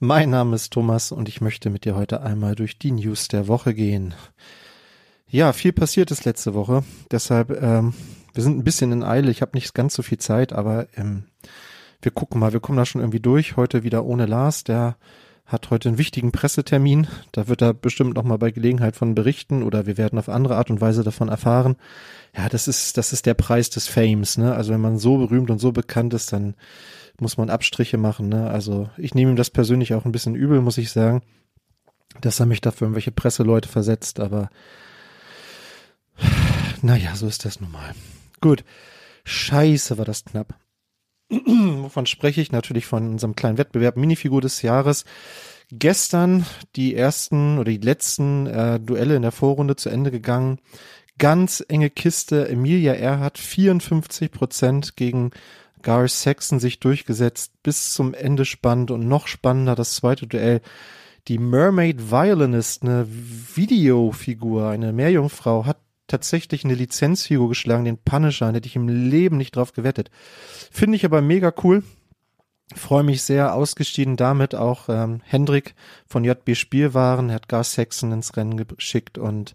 Mein Name ist Thomas und ich möchte mit dir heute einmal durch die News der Woche gehen. Ja, viel passiert ist letzte Woche, deshalb ähm, wir sind ein bisschen in Eile. Ich habe nicht ganz so viel Zeit, aber ähm, wir gucken mal, wir kommen da schon irgendwie durch. Heute wieder ohne Lars, der hat heute einen wichtigen Pressetermin. Da wird er bestimmt noch mal bei Gelegenheit von berichten oder wir werden auf andere Art und Weise davon erfahren. Ja, das ist das ist der Preis des Fames, ne? Also wenn man so berühmt und so bekannt ist, dann muss man Abstriche machen. Ne? Also ich nehme ihm das persönlich auch ein bisschen übel, muss ich sagen, dass er mich dafür irgendwelche Presseleute versetzt, aber naja, so ist das nun mal. Gut. Scheiße, war das knapp. Wovon spreche ich? Natürlich von unserem kleinen Wettbewerb Minifigur des Jahres. Gestern die ersten oder die letzten äh, Duelle in der Vorrunde zu Ende gegangen. Ganz enge Kiste. Emilia Erhardt 54 Prozent gegen Gar Saxon sich durchgesetzt bis zum Ende spannend und noch spannender das zweite Duell. Die Mermaid Violinist, eine Videofigur, eine Meerjungfrau, hat tatsächlich eine Lizenzfigur geschlagen, den Punisher, hätte ich im Leben nicht drauf gewettet. Finde ich aber mega cool. Freue mich sehr, ausgestiegen damit auch ähm, Hendrik von JB Spielwaren, hat Gar Saxon ins Rennen geschickt und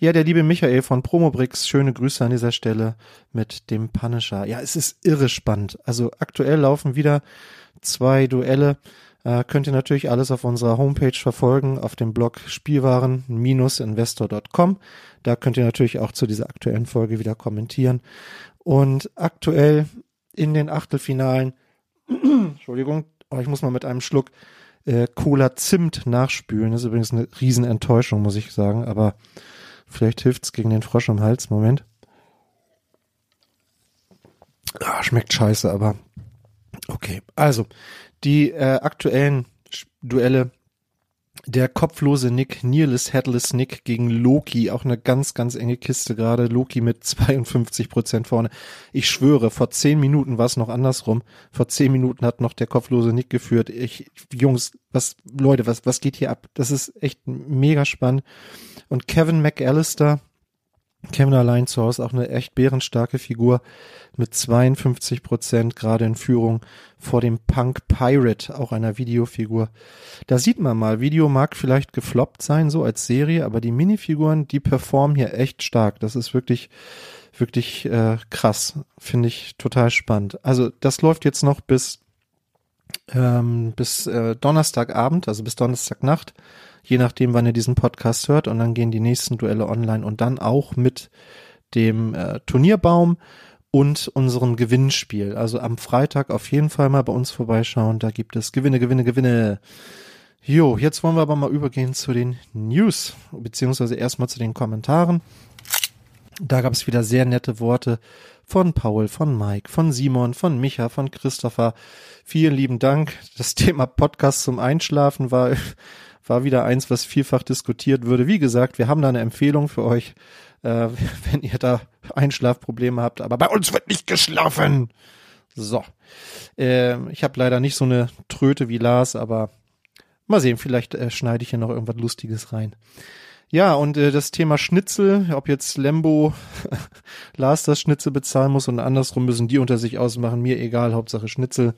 ja, der liebe Michael von Promobrix, schöne Grüße an dieser Stelle mit dem Punisher. Ja, es ist irre spannend. Also aktuell laufen wieder zwei Duelle. Äh, könnt ihr natürlich alles auf unserer Homepage verfolgen, auf dem Blog Spielwaren-investor.com. Da könnt ihr natürlich auch zu dieser aktuellen Folge wieder kommentieren. Und aktuell in den Achtelfinalen, Entschuldigung, oh, ich muss mal mit einem Schluck äh, Cola Zimt nachspülen. Das ist übrigens eine Riesenenttäuschung, muss ich sagen, aber vielleicht hilft's gegen den Frosch im Hals. Moment. Ah, schmeckt scheiße, aber okay. Also, die äh, aktuellen Duelle der kopflose Nick, Nearless Headless Nick gegen Loki, auch eine ganz, ganz enge Kiste gerade. Loki mit 52 Prozent vorne. Ich schwöre, vor zehn Minuten war es noch andersrum. Vor zehn Minuten hat noch der kopflose Nick geführt. Ich, Jungs, was, Leute, was, was geht hier ab? Das ist echt mega spannend. Und Kevin McAllister, Kevin allein zu Hause auch eine echt bärenstarke Figur mit 52 Prozent gerade in Führung vor dem Punk Pirate, auch einer Videofigur. Da sieht man mal, Video mag vielleicht gefloppt sein, so als Serie, aber die Minifiguren, die performen hier echt stark. Das ist wirklich, wirklich äh, krass. Finde ich total spannend. Also das läuft jetzt noch bis, ähm, bis äh, Donnerstagabend, also bis Donnerstagnacht je nachdem, wann ihr diesen Podcast hört. Und dann gehen die nächsten Duelle online und dann auch mit dem äh, Turnierbaum und unserem Gewinnspiel. Also am Freitag auf jeden Fall mal bei uns vorbeischauen. Da gibt es Gewinne, Gewinne, Gewinne. Jo, jetzt wollen wir aber mal übergehen zu den News, beziehungsweise erstmal zu den Kommentaren. Da gab es wieder sehr nette Worte von Paul, von Mike, von Simon, von Micha, von Christopher. Vielen lieben Dank. Das Thema Podcast zum Einschlafen war war wieder eins, was vielfach diskutiert würde. Wie gesagt, wir haben da eine Empfehlung für euch, äh, wenn ihr da Einschlafprobleme habt. Aber bei uns wird nicht geschlafen. So. Äh, ich habe leider nicht so eine Tröte wie Lars, aber mal sehen, vielleicht äh, schneide ich hier noch irgendwas Lustiges rein. Ja, und äh, das Thema Schnitzel, ob jetzt Lembo Lars das Schnitzel bezahlen muss und andersrum müssen die unter sich ausmachen, mir egal, Hauptsache Schnitzel.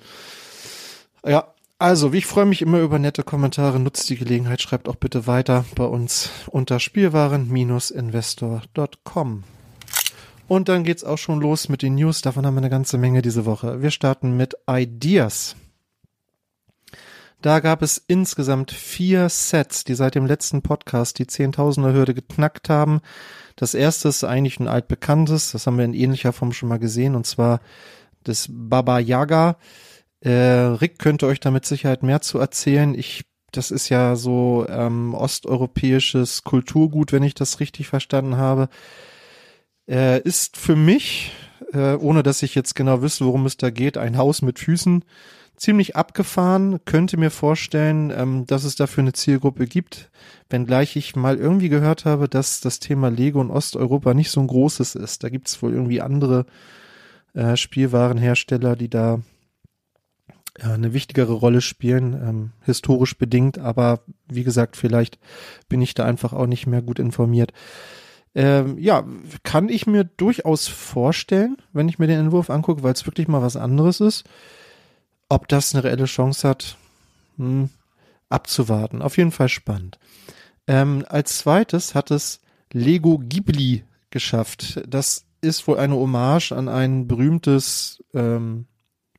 Ja, also, ich freue mich immer über nette Kommentare. Nutzt die Gelegenheit, schreibt auch bitte weiter bei uns unter Spielwaren-investor.com. Und dann geht's auch schon los mit den News. Davon haben wir eine ganze Menge diese Woche. Wir starten mit Ideas. Da gab es insgesamt vier Sets, die seit dem letzten Podcast die Zehntausender Hürde geknackt haben. Das erste ist eigentlich ein altbekanntes, das haben wir in ähnlicher Form schon mal gesehen, und zwar das Baba Yaga. Äh, Rick könnte euch da mit Sicherheit mehr zu erzählen. Ich, das ist ja so ähm, osteuropäisches Kulturgut, wenn ich das richtig verstanden habe. Äh, ist für mich, äh, ohne dass ich jetzt genau wüsste, worum es da geht, ein Haus mit Füßen. Ziemlich abgefahren, könnte mir vorstellen, ähm, dass es dafür eine Zielgruppe gibt, wenngleich ich mal irgendwie gehört habe, dass das Thema Lego in Osteuropa nicht so ein großes ist. Da gibt es wohl irgendwie andere äh, Spielwarenhersteller, die da ja, eine wichtigere Rolle spielen, ähm, historisch bedingt, aber wie gesagt, vielleicht bin ich da einfach auch nicht mehr gut informiert. Ähm, ja, kann ich mir durchaus vorstellen, wenn ich mir den Entwurf angucke, weil es wirklich mal was anderes ist. Ob das eine reelle Chance hat, hm, abzuwarten. Auf jeden Fall spannend. Ähm, als zweites hat es Lego Ghibli geschafft. Das ist wohl eine Hommage an ein berühmtes ähm,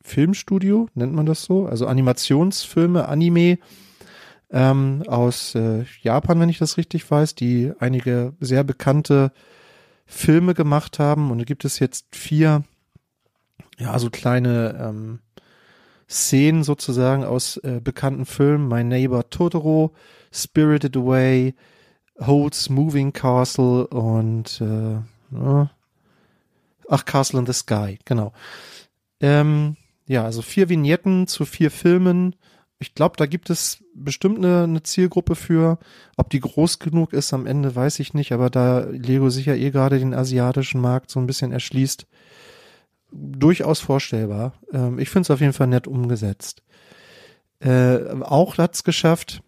Filmstudio, nennt man das so, also Animationsfilme, Anime ähm, aus äh, Japan, wenn ich das richtig weiß, die einige sehr bekannte Filme gemacht haben. Und da gibt es jetzt vier, ja, so kleine ähm, Szenen sozusagen aus äh, bekannten Filmen. My Neighbor Totoro, Spirited Away, Holt's Moving Castle und äh, ach, Castle in the Sky, genau. Ähm, ja, also vier Vignetten zu vier Filmen. Ich glaube, da gibt es bestimmt eine, eine Zielgruppe für. Ob die groß genug ist am Ende, weiß ich nicht, aber da Lego sicher eh gerade den asiatischen Markt so ein bisschen erschließt, durchaus vorstellbar. Ähm, ich finde es auf jeden Fall nett umgesetzt. Äh, auch hat's geschafft,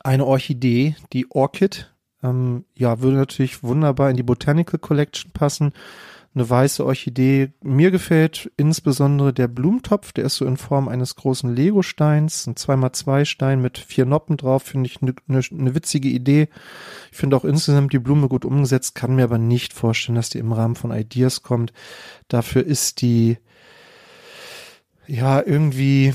eine Orchidee, die Orchid, ähm, ja, würde natürlich wunderbar in die Botanical Collection passen eine weiße Orchidee. Mir gefällt insbesondere der Blumentopf, der ist so in Form eines großen Lego-Steins, ein 2x2 Stein mit vier Noppen drauf, finde ich eine ne, ne witzige Idee. Ich finde auch insgesamt die Blume gut umgesetzt, kann mir aber nicht vorstellen, dass die im Rahmen von Ideas kommt. Dafür ist die ja irgendwie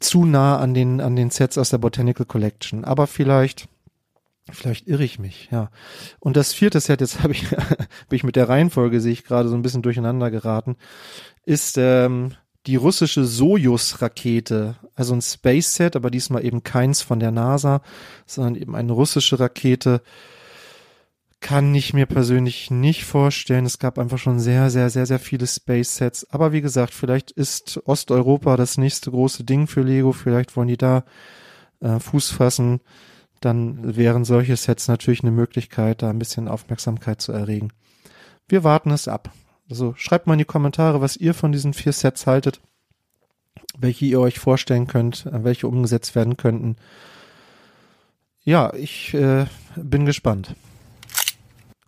zu nah an den, an den Sets aus der Botanical Collection. Aber vielleicht, vielleicht irre ich mich, ja. Und das vierte Set, jetzt habe ich, bin ich mit der Reihenfolge, sehe ich gerade so ein bisschen durcheinander geraten, ist ähm, die russische Sojus-Rakete, also ein Space-Set, aber diesmal eben keins von der NASA, sondern eben eine russische Rakete. Kann ich mir persönlich nicht vorstellen. Es gab einfach schon sehr, sehr, sehr, sehr viele Space-Sets. Aber wie gesagt, vielleicht ist Osteuropa das nächste große Ding für Lego. Vielleicht wollen die da äh, Fuß fassen. Dann wären solche Sets natürlich eine Möglichkeit, da ein bisschen Aufmerksamkeit zu erregen. Wir warten es ab. Also schreibt mal in die Kommentare, was ihr von diesen vier Sets haltet, welche ihr euch vorstellen könnt, äh, welche umgesetzt werden könnten. Ja, ich äh, bin gespannt.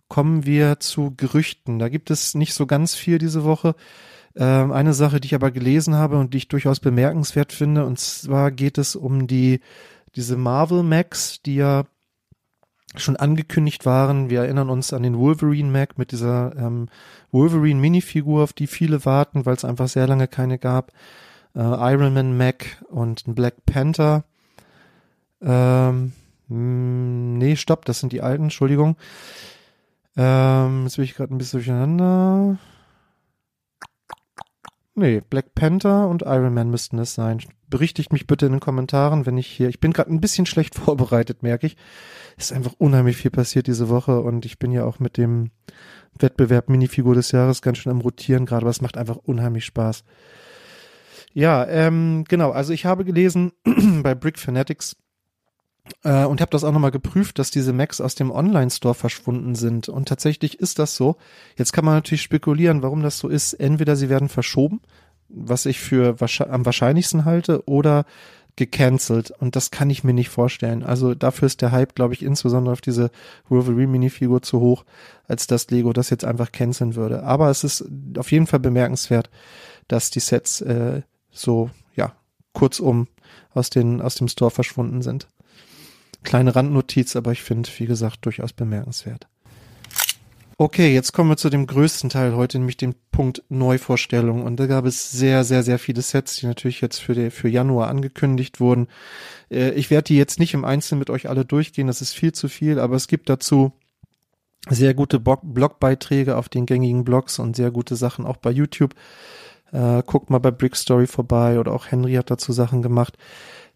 Kommen wir zu Gerüchten. Da gibt es nicht so ganz viel diese Woche. Ähm, eine Sache, die ich aber gelesen habe und die ich durchaus bemerkenswert finde, und zwar geht es um die diese Marvel Max, die ja schon angekündigt waren. Wir erinnern uns an den Wolverine Mac mit dieser ähm, Wolverine Minifigur, auf die viele warten, weil es einfach sehr lange keine gab. Äh, Iron Man Mac und ein Black Panther. Ähm, hm, nee, stopp, das sind die alten, Entschuldigung. Ähm, jetzt bin ich gerade ein bisschen durcheinander. Nee, Black Panther und Iron Man müssten es sein. Berichtigt mich bitte in den Kommentaren, wenn ich hier. Ich bin gerade ein bisschen schlecht vorbereitet, merke ich. Ist einfach unheimlich viel passiert diese Woche und ich bin ja auch mit dem Wettbewerb Minifigur des Jahres ganz schön am Rotieren gerade, aber es macht einfach unheimlich Spaß. Ja, ähm, genau. Also ich habe gelesen bei Brick Fanatics äh, und habe das auch nochmal geprüft, dass diese Macs aus dem Online-Store verschwunden sind. Und tatsächlich ist das so. Jetzt kann man natürlich spekulieren, warum das so ist. Entweder sie werden verschoben, was ich für am wahrscheinlichsten halte, oder gecancelt. Und das kann ich mir nicht vorstellen. Also dafür ist der Hype, glaube ich, insbesondere auf diese Wolverine-Minifigur zu hoch, als dass Lego das jetzt einfach canceln würde. Aber es ist auf jeden Fall bemerkenswert, dass die Sets äh, so, ja, kurzum aus, den, aus dem Store verschwunden sind. Kleine Randnotiz, aber ich finde, wie gesagt, durchaus bemerkenswert. Okay, jetzt kommen wir zu dem größten Teil heute, nämlich dem Punkt Neuvorstellung. Und da gab es sehr, sehr, sehr viele Sets, die natürlich jetzt für, die, für Januar angekündigt wurden. Äh, ich werde die jetzt nicht im Einzelnen mit euch alle durchgehen, das ist viel zu viel, aber es gibt dazu sehr gute Blogbeiträge auf den gängigen Blogs und sehr gute Sachen auch bei YouTube. Äh, guckt mal bei Brickstory vorbei oder auch Henry hat dazu Sachen gemacht.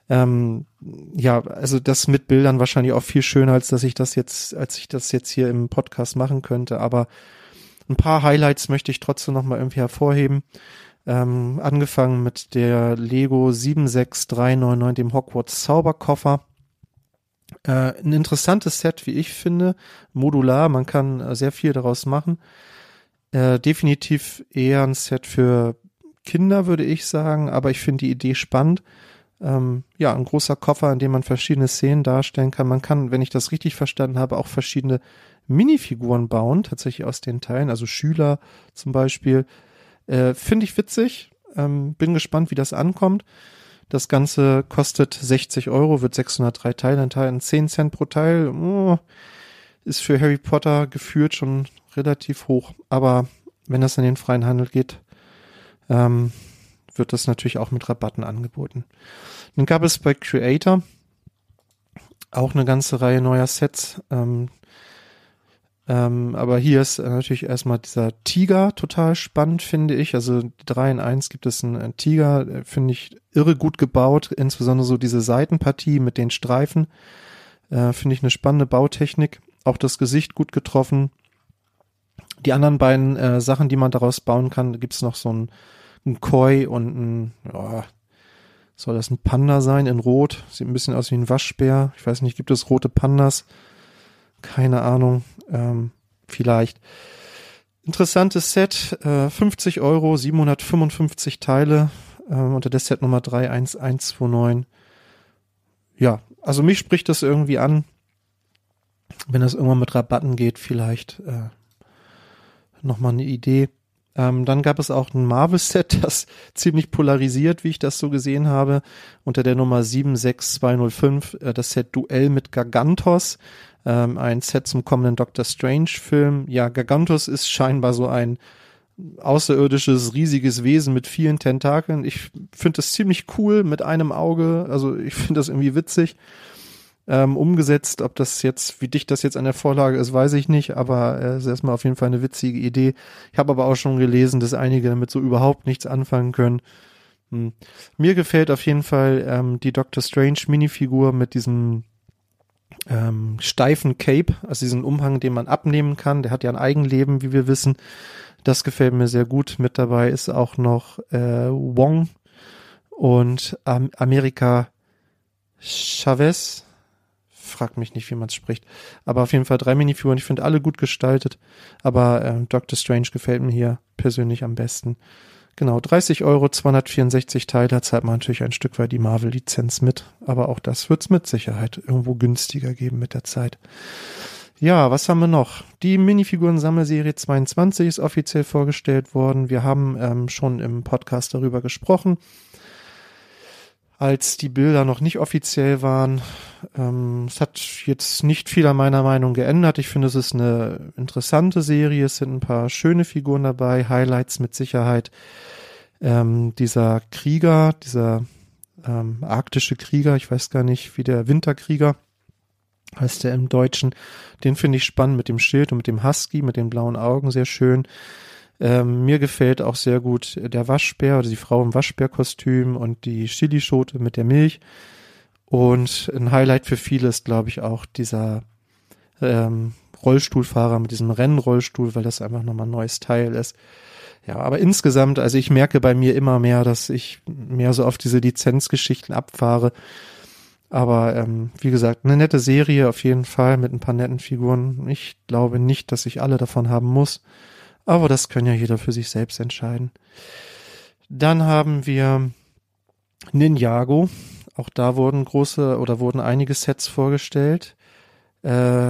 Ähm, ja, also das mit Bildern wahrscheinlich auch viel schöner, als dass ich das jetzt, als ich das jetzt hier im Podcast machen könnte. Aber ein paar Highlights möchte ich trotzdem noch mal irgendwie hervorheben. Ähm, angefangen mit der Lego 76399, dem Hogwarts Zauberkoffer. Äh, ein interessantes Set, wie ich finde, modular, man kann sehr viel daraus machen. Äh, definitiv eher ein Set für Kinder, würde ich sagen, aber ich finde die Idee spannend ähm, ja, ein großer Koffer, in dem man verschiedene Szenen darstellen kann. Man kann, wenn ich das richtig verstanden habe, auch verschiedene Minifiguren bauen, tatsächlich aus den Teilen, also Schüler zum Beispiel. Äh, Finde ich witzig. Ähm, bin gespannt, wie das ankommt. Das Ganze kostet 60 Euro, wird 603 Teile enthalten, 10 Cent pro Teil. Oh, ist für Harry Potter gefühlt schon relativ hoch. Aber wenn das in den freien Handel geht, ähm, wird das natürlich auch mit Rabatten angeboten. Dann gab es bei Creator auch eine ganze Reihe neuer Sets. Ähm, ähm, aber hier ist natürlich erstmal dieser Tiger total spannend, finde ich. Also 3 in 1 gibt es einen, einen Tiger, äh, finde ich irre gut gebaut, insbesondere so diese Seitenpartie mit den Streifen. Äh, finde ich eine spannende Bautechnik. Auch das Gesicht gut getroffen. Die anderen beiden äh, Sachen, die man daraus bauen kann, gibt es noch so ein ein Koi und ein, ja, soll das ein Panda sein in Rot? Sieht ein bisschen aus wie ein Waschbär. Ich weiß nicht, gibt es rote Pandas? Keine Ahnung. Ähm, vielleicht. Interessantes Set, äh, 50 Euro, 755 Teile äh, unter der Set Nummer 31129. Ja, also mich spricht das irgendwie an. Wenn das irgendwann mit Rabatten geht, vielleicht äh, nochmal eine Idee. Ähm, dann gab es auch ein Marvel-Set, das ziemlich polarisiert, wie ich das so gesehen habe, unter der Nummer 76205, äh, das Set Duell mit Gargantos, ähm, ein Set zum kommenden Doctor Strange-Film. Ja, Gargantos ist scheinbar so ein außerirdisches, riesiges Wesen mit vielen Tentakeln. Ich finde das ziemlich cool mit einem Auge. Also ich finde das irgendwie witzig. Ähm, umgesetzt, ob das jetzt, wie dicht das jetzt an der Vorlage ist, weiß ich nicht, aber äh, es ist erstmal auf jeden Fall eine witzige Idee. Ich habe aber auch schon gelesen, dass einige damit so überhaupt nichts anfangen können. Hm. Mir gefällt auf jeden Fall ähm, die Doctor Strange Minifigur mit diesem ähm, steifen Cape, also diesen Umhang, den man abnehmen kann. Der hat ja ein Eigenleben, wie wir wissen. Das gefällt mir sehr gut. Mit dabei ist auch noch äh, Wong und ähm, Amerika Chavez. Frag mich nicht, wie man es spricht. Aber auf jeden Fall drei Minifiguren. Ich finde alle gut gestaltet. Aber äh, Doctor Strange gefällt mir hier persönlich am besten. Genau, 30 Euro, 264 Teile, zahlt man natürlich ein Stück weit die Marvel-Lizenz mit. Aber auch das wird's mit Sicherheit irgendwo günstiger geben mit der Zeit. Ja, was haben wir noch? Die Minifiguren-Sammelserie 22 ist offiziell vorgestellt worden. Wir haben ähm, schon im Podcast darüber gesprochen als die Bilder noch nicht offiziell waren. Ähm, es hat jetzt nicht viel an meiner Meinung geändert. Ich finde, es ist eine interessante Serie. Es sind ein paar schöne Figuren dabei, Highlights mit Sicherheit. Ähm, dieser Krieger, dieser ähm, arktische Krieger, ich weiß gar nicht, wie der Winterkrieger heißt der im Deutschen. Den finde ich spannend mit dem Schild und mit dem Husky, mit den blauen Augen, sehr schön. Ähm, mir gefällt auch sehr gut der Waschbär oder die Frau im Waschbärkostüm und die Chilischote mit der Milch. Und ein Highlight für viele ist, glaube ich, auch dieser ähm, Rollstuhlfahrer mit diesem Rennrollstuhl, weil das einfach nochmal ein neues Teil ist. Ja, aber insgesamt, also ich merke bei mir immer mehr, dass ich mehr so auf diese Lizenzgeschichten abfahre. Aber ähm, wie gesagt, eine nette Serie auf jeden Fall mit ein paar netten Figuren. Ich glaube nicht, dass ich alle davon haben muss. Aber das kann ja jeder für sich selbst entscheiden. Dann haben wir Ninjago. Auch da wurden große oder wurden einige Sets vorgestellt. Äh,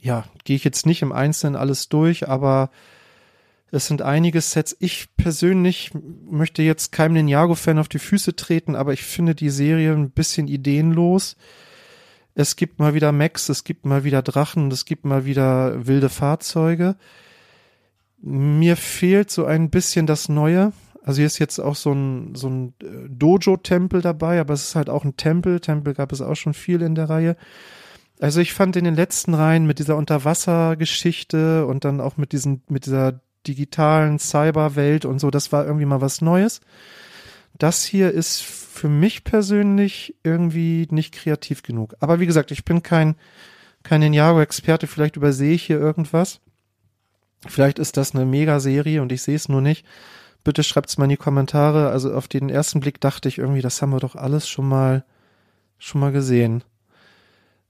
ja, gehe ich jetzt nicht im Einzelnen alles durch, aber es sind einige Sets. Ich persönlich möchte jetzt keinem Ninjago-Fan auf die Füße treten, aber ich finde die Serie ein bisschen ideenlos. Es gibt mal wieder Max, es gibt mal wieder Drachen, es gibt mal wieder wilde Fahrzeuge. Mir fehlt so ein bisschen das Neue. Also hier ist jetzt auch so ein, so ein äh, Dojo-Tempel dabei, aber es ist halt auch ein Tempel. Tempel gab es auch schon viel in der Reihe. Also ich fand in den letzten Reihen mit dieser Unterwassergeschichte und dann auch mit diesen, mit dieser digitalen Cyberwelt und so, das war irgendwie mal was Neues. Das hier ist für mich persönlich irgendwie nicht kreativ genug. Aber wie gesagt, ich bin kein, kein Ninjago-Experte, vielleicht übersehe ich hier irgendwas. Vielleicht ist das eine Megaserie und ich sehe es nur nicht. Bitte schreibt's mal in die Kommentare. Also auf den ersten Blick dachte ich irgendwie, das haben wir doch alles schon mal, schon mal gesehen.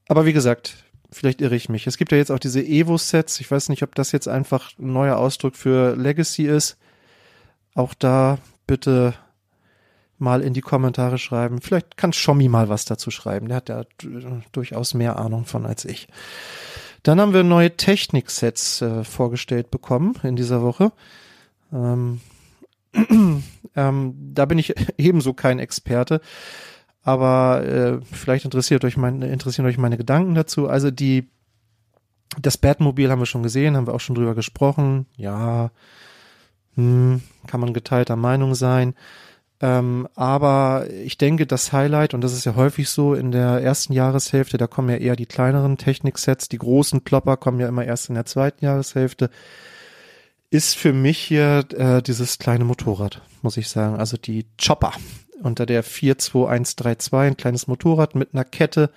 Aber wie gesagt, vielleicht irre ich mich. Es gibt ja jetzt auch diese Evo-Sets. Ich weiß nicht, ob das jetzt einfach ein neuer Ausdruck für Legacy ist. Auch da bitte mal in die Kommentare schreiben. Vielleicht kann Schommi mal was dazu schreiben. Der hat ja durchaus mehr Ahnung von als ich. Dann haben wir neue Technik-Sets äh, vorgestellt bekommen in dieser Woche. Ähm, ähm, da bin ich ebenso kein Experte, aber äh, vielleicht interessiert euch meine, interessieren euch meine Gedanken dazu. Also die das Batmobil haben wir schon gesehen, haben wir auch schon drüber gesprochen. Ja, hm, kann man geteilter Meinung sein. Ähm, aber ich denke, das Highlight, und das ist ja häufig so in der ersten Jahreshälfte, da kommen ja eher die kleineren Techniksets, die großen Klopper kommen ja immer erst in der zweiten Jahreshälfte, ist für mich hier äh, dieses kleine Motorrad, muss ich sagen. Also die Chopper unter der 42132, ein kleines Motorrad mit einer Kette.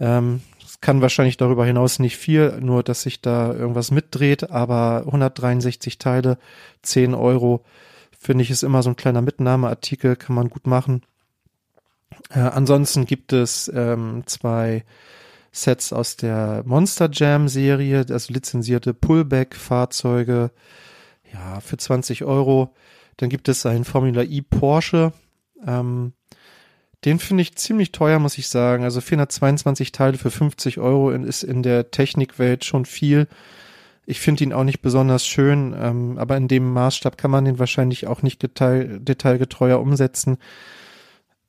Ähm, kann wahrscheinlich darüber hinaus nicht viel, nur dass sich da irgendwas mitdreht, aber 163 Teile, 10 Euro finde ich, ist immer so ein kleiner Mitnahmeartikel, kann man gut machen. Äh, ansonsten gibt es ähm, zwei Sets aus der Monster Jam Serie, also lizenzierte Pullback-Fahrzeuge, ja, für 20 Euro. Dann gibt es einen Formula E Porsche, ähm, den finde ich ziemlich teuer, muss ich sagen. Also 422 Teile für 50 Euro ist in der Technikwelt schon viel. Ich finde ihn auch nicht besonders schön, ähm, aber in dem Maßstab kann man den wahrscheinlich auch nicht detail, detailgetreuer umsetzen.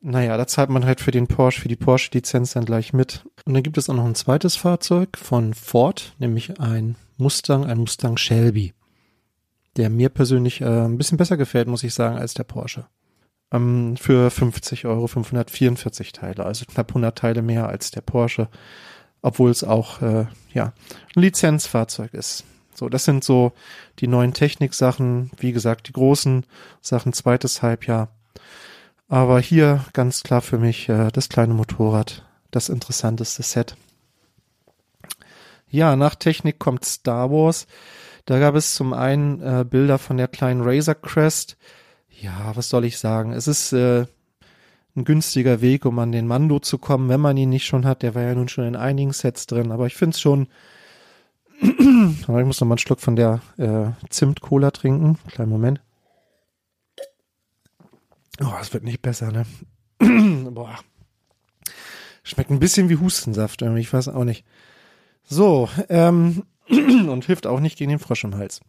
Naja, da zahlt man halt für den Porsche, für die Porsche-Lizenz dann gleich mit. Und dann gibt es auch noch ein zweites Fahrzeug von Ford, nämlich ein Mustang, ein Mustang Shelby. der mir persönlich äh, ein bisschen besser gefällt, muss ich sagen, als der Porsche. Ähm, für 50 Euro 544 Teile, also knapp 100 Teile mehr als der Porsche, obwohl es auch äh, ja ein Lizenzfahrzeug ist. So, das sind so die neuen Techniksachen, wie gesagt, die großen Sachen, zweites Halbjahr. Aber hier ganz klar für mich äh, das kleine Motorrad, das interessanteste Set. Ja, nach Technik kommt Star Wars. Da gab es zum einen äh, Bilder von der kleinen Razor Crest. Ja, was soll ich sagen? Es ist äh, ein günstiger Weg, um an den Mando zu kommen, wenn man ihn nicht schon hat. Der war ja nun schon in einigen Sets drin, aber ich finde es schon. ich muss noch mal einen Schluck von der äh, Zimt-Cola trinken. Kleinen Moment. Oh, es wird nicht besser, ne? Boah. Schmeckt ein bisschen wie Hustensaft, irgendwie. ich weiß auch nicht. So, ähm, und hilft auch nicht gegen den Frosch im Hals.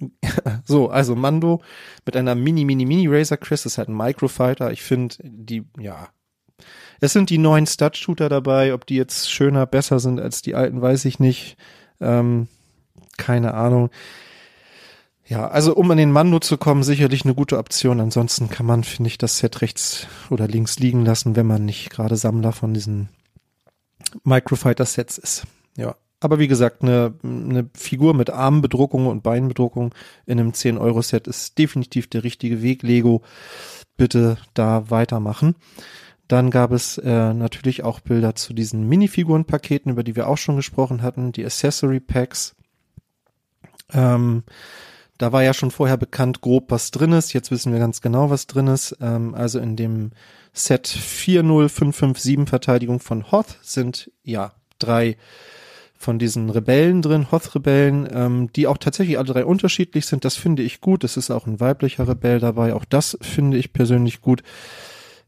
so, also Mando mit einer Mini, Mini, Mini Razor Crest ist halt ein Microfighter. Ich finde, die, ja. Es sind die neuen Stud-Shooter dabei. Ob die jetzt schöner, besser sind als die alten, weiß ich nicht. Ähm, keine Ahnung. Ja, also um an den Mando zu kommen, sicherlich eine gute Option. Ansonsten kann man, finde ich, das Set rechts oder links liegen lassen, wenn man nicht gerade Sammler von diesen Microfighter-Sets ist. Ja, aber wie gesagt, eine, eine Figur mit Armbedruckung und Beinbedruckung in einem 10-Euro-Set ist definitiv der richtige Weg. Lego, bitte da weitermachen. Dann gab es äh, natürlich auch Bilder zu diesen Minifigurenpaketen, über die wir auch schon gesprochen hatten, die Accessory Packs. Ähm, da war ja schon vorher bekannt, grob was drin ist. Jetzt wissen wir ganz genau, was drin ist. Ähm, also in dem Set 40557 Verteidigung von Hoth sind ja drei von diesen Rebellen drin, Hoth-Rebellen, ähm, die auch tatsächlich alle drei unterschiedlich sind. Das finde ich gut. Es ist auch ein weiblicher Rebell dabei. Auch das finde ich persönlich gut.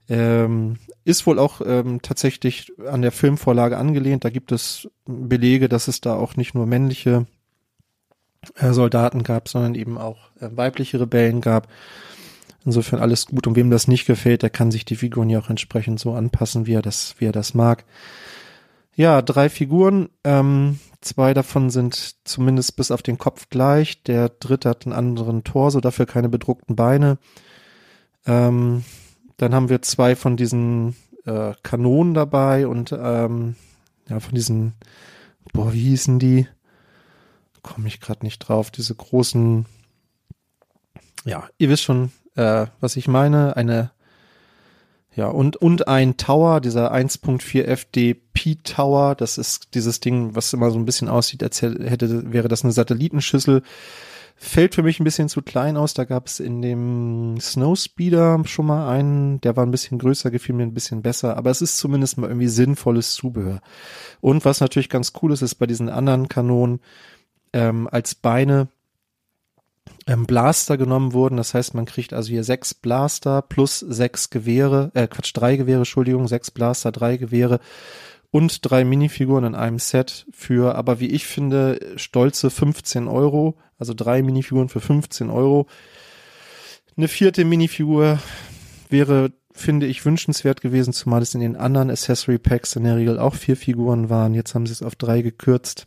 Ähm, ist wohl auch ähm, tatsächlich an der Filmvorlage angelehnt. Da gibt es Belege, dass es da auch nicht nur männliche äh, Soldaten gab, sondern eben auch äh, weibliche Rebellen gab. Insofern alles gut. Und wem das nicht gefällt, der kann sich die Figuren ja auch entsprechend so anpassen, wie er das, wie er das mag. Ja, drei Figuren. Ähm, zwei davon sind zumindest bis auf den Kopf gleich. Der dritte hat einen anderen Torso, dafür keine bedruckten Beine. Ähm, dann haben wir zwei von diesen äh, Kanonen dabei und ähm, ja, von diesen, boah, wie hießen die? Komme ich gerade nicht drauf. Diese großen, ja, ihr wisst schon, äh, was ich meine. Eine ja, und, und ein Tower, dieser 1.4 FDP Tower, das ist dieses Ding, was immer so ein bisschen aussieht, als hätte, wäre das eine Satellitenschüssel. Fällt für mich ein bisschen zu klein aus. Da gab es in dem Snowspeeder schon mal einen, der war ein bisschen größer, gefiel mir ein bisschen besser, aber es ist zumindest mal irgendwie sinnvolles Zubehör. Und was natürlich ganz cool ist, ist bei diesen anderen Kanonen ähm, als Beine ähm, Blaster genommen wurden. Das heißt, man kriegt also hier sechs Blaster plus sechs Gewehre, äh Quatsch, drei Gewehre, Entschuldigung, sechs Blaster, drei Gewehre und drei Minifiguren in einem Set für, aber wie ich finde, stolze 15 Euro. Also drei Minifiguren für 15 Euro. Eine vierte Minifigur wäre, finde ich, wünschenswert gewesen, zumal es in den anderen Accessory Packs in der Regel auch vier Figuren waren. Jetzt haben sie es auf drei gekürzt.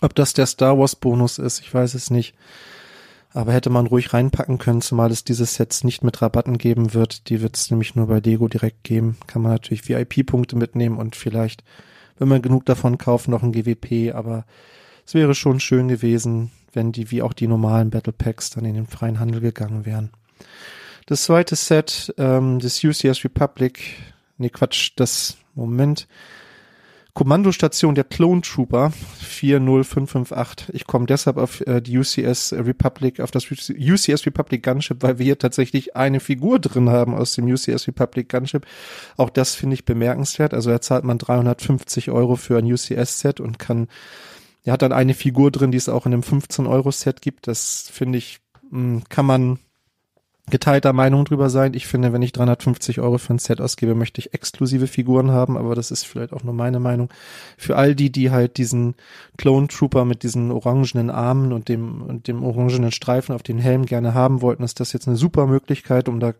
Ob das der Star Wars Bonus ist, ich weiß es nicht. Aber hätte man ruhig reinpacken können, zumal es diese Sets nicht mit Rabatten geben wird. Die wird es nämlich nur bei Lego direkt geben. Kann man natürlich VIP-Punkte mitnehmen und vielleicht, wenn man genug davon kauft, noch ein GWP. Aber es wäre schon schön gewesen, wenn die wie auch die normalen Battle Packs dann in den freien Handel gegangen wären. Das zweite Set, ähm, das UCS Republic, nee Quatsch, das Moment, Kommandostation der Clone Trooper 40558. Ich komme deshalb auf äh, die UCS Republic, auf das UCS Republic Gunship, weil wir hier tatsächlich eine Figur drin haben aus dem UCS Republic Gunship. Auch das finde ich bemerkenswert. Also da zahlt man 350 Euro für ein UCS-Set und kann, er hat dann eine Figur drin, die es auch in einem 15-Euro-Set gibt. Das finde ich, mh, hm, kann man geteilter Meinung drüber sein. Ich finde, wenn ich 350 Euro für ein Set ausgebe, möchte ich exklusive Figuren haben, aber das ist vielleicht auch nur meine Meinung. Für all die, die halt diesen Clone Trooper mit diesen orangenen Armen und dem, und dem orangenen Streifen auf den Helm gerne haben wollten, ist das jetzt eine super Möglichkeit, um da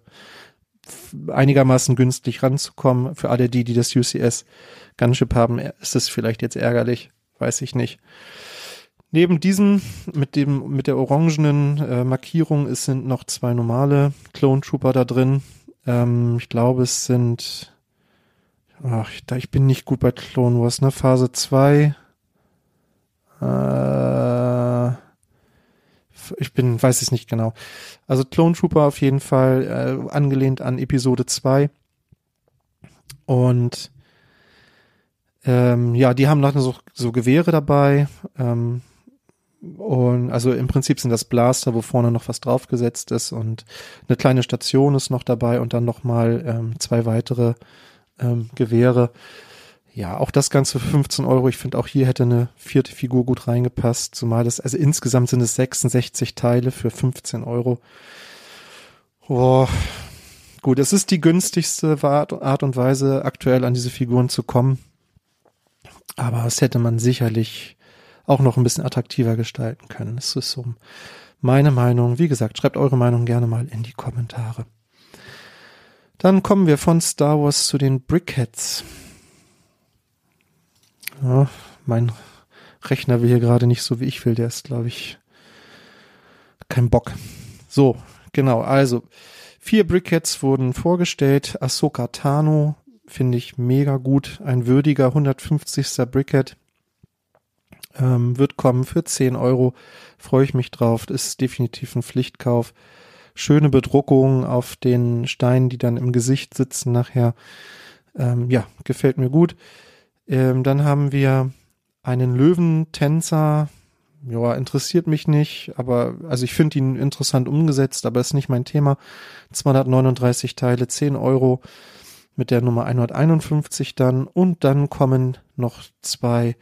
einigermaßen günstig ranzukommen. Für alle die, die das UCS Gunship haben, ist es vielleicht jetzt ärgerlich, weiß ich nicht. Neben diesem, mit dem, mit der orangenen äh, Markierung, es sind noch zwei normale Clone Trooper da drin. Ähm, ich glaube, es sind, ach, ich, ich bin nicht gut bei Clone Wars, ne? Phase 2. Äh, ich bin, weiß es nicht genau. Also Clone Trooper auf jeden Fall, äh, angelehnt an Episode 2. Und ähm, ja, die haben noch so, so Gewehre dabei. Ähm, und also im Prinzip sind das Blaster, wo vorne noch was draufgesetzt ist und eine kleine Station ist noch dabei und dann nochmal ähm, zwei weitere ähm, Gewehre. Ja, auch das Ganze für 15 Euro. Ich finde auch hier hätte eine vierte Figur gut reingepasst, zumal das, also insgesamt sind es 66 Teile für 15 Euro. Boah. Gut, es ist die günstigste Art und Weise, aktuell an diese Figuren zu kommen. Aber es hätte man sicherlich auch noch ein bisschen attraktiver gestalten können. Das ist so meine Meinung. Wie gesagt, schreibt eure Meinung gerne mal in die Kommentare. Dann kommen wir von Star Wars zu den Brickheads. Ja, mein Rechner will hier gerade nicht so, wie ich will. Der ist, glaube ich, kein Bock. So, genau. Also, vier Brickheads wurden vorgestellt. Ahsoka Tano finde ich mega gut. Ein würdiger 150. Brickhead. Ähm, wird kommen für 10 Euro. Freue ich mich drauf. Das ist definitiv ein Pflichtkauf. Schöne Bedruckung auf den Steinen, die dann im Gesicht sitzen nachher. Ähm, ja, gefällt mir gut. Ähm, dann haben wir einen Löwentänzer. Ja, interessiert mich nicht, aber also ich finde ihn interessant umgesetzt, aber ist nicht mein Thema. 239 Teile, 10 Euro mit der Nummer 151 dann und dann kommen noch zwei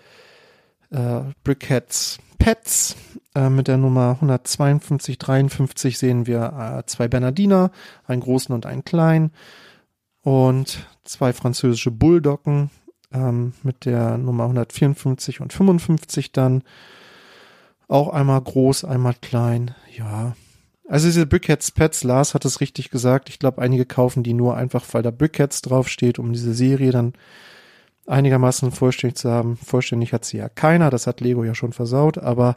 äh, Brickheads Pets. Äh, mit der Nummer 152, 53 sehen wir äh, zwei Bernardiner, einen großen und einen kleinen und zwei französische Bulldoggen ähm, mit der Nummer 154 und 55 dann. Auch einmal groß, einmal klein. Ja. Also diese Brickheads Pets, Lars hat es richtig gesagt. Ich glaube, einige kaufen die nur einfach, weil da Brickheads draufsteht, um diese Serie dann einigermaßen vollständig zu haben. Vollständig hat sie ja keiner, das hat Lego ja schon versaut, aber